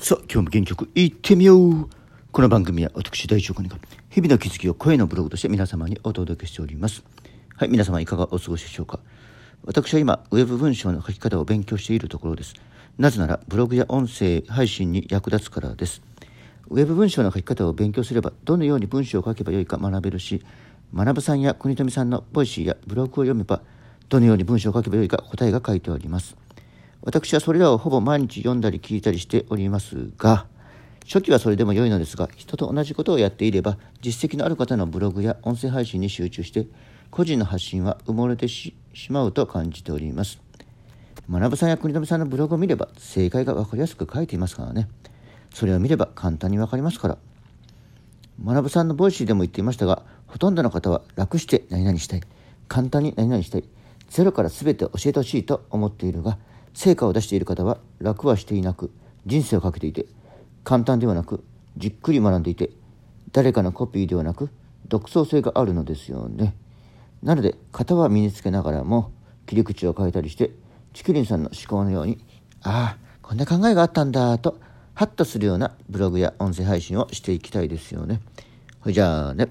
さあ、今日も元気よくいってみようこの番組は私、大丈夫が日々の気づきを声のブログとして皆様にお届けしております。はい、皆様いかがお過ごしでしょうか私は今、ウェブ文章の書き方を勉強しているところです。なぜなら、ブログや音声配信に役立つからです。ウェブ文章の書き方を勉強すれば、どのように文章を書けばよいか学べるし、学さんや国富さんのボイシーやブログを読めば、どのように文章を書けばよいか答えが書いております。私はそれらをほぼ毎日読んだり聞いたりしておりますが、初期はそれでも良いのですが、人と同じことをやっていれば、実績のある方のブログや音声配信に集中して、個人の発信は埋もれてしまうと感じております。学さんや国富さんのブログを見れば、正解が分かりやすく書いていますからね。それを見れば簡単に分かりますから。学さんのボイシーでも言っていましたが、ほとんどの方は楽して何々したい。簡単に何々したい。ゼロから全て教えてほしいと思っているが、成果を出している方は楽はしていなく人生をかけていて簡単ではなくじっくり学んでいて誰かのコピーではなく独創性があるのですよねなので型は身につけながらも切り口を変えたりしてチキリンさんの思考のようにああこんな考えがあったんだとハッとするようなブログや音声配信をしていきたいですよね。ほいじゃあね。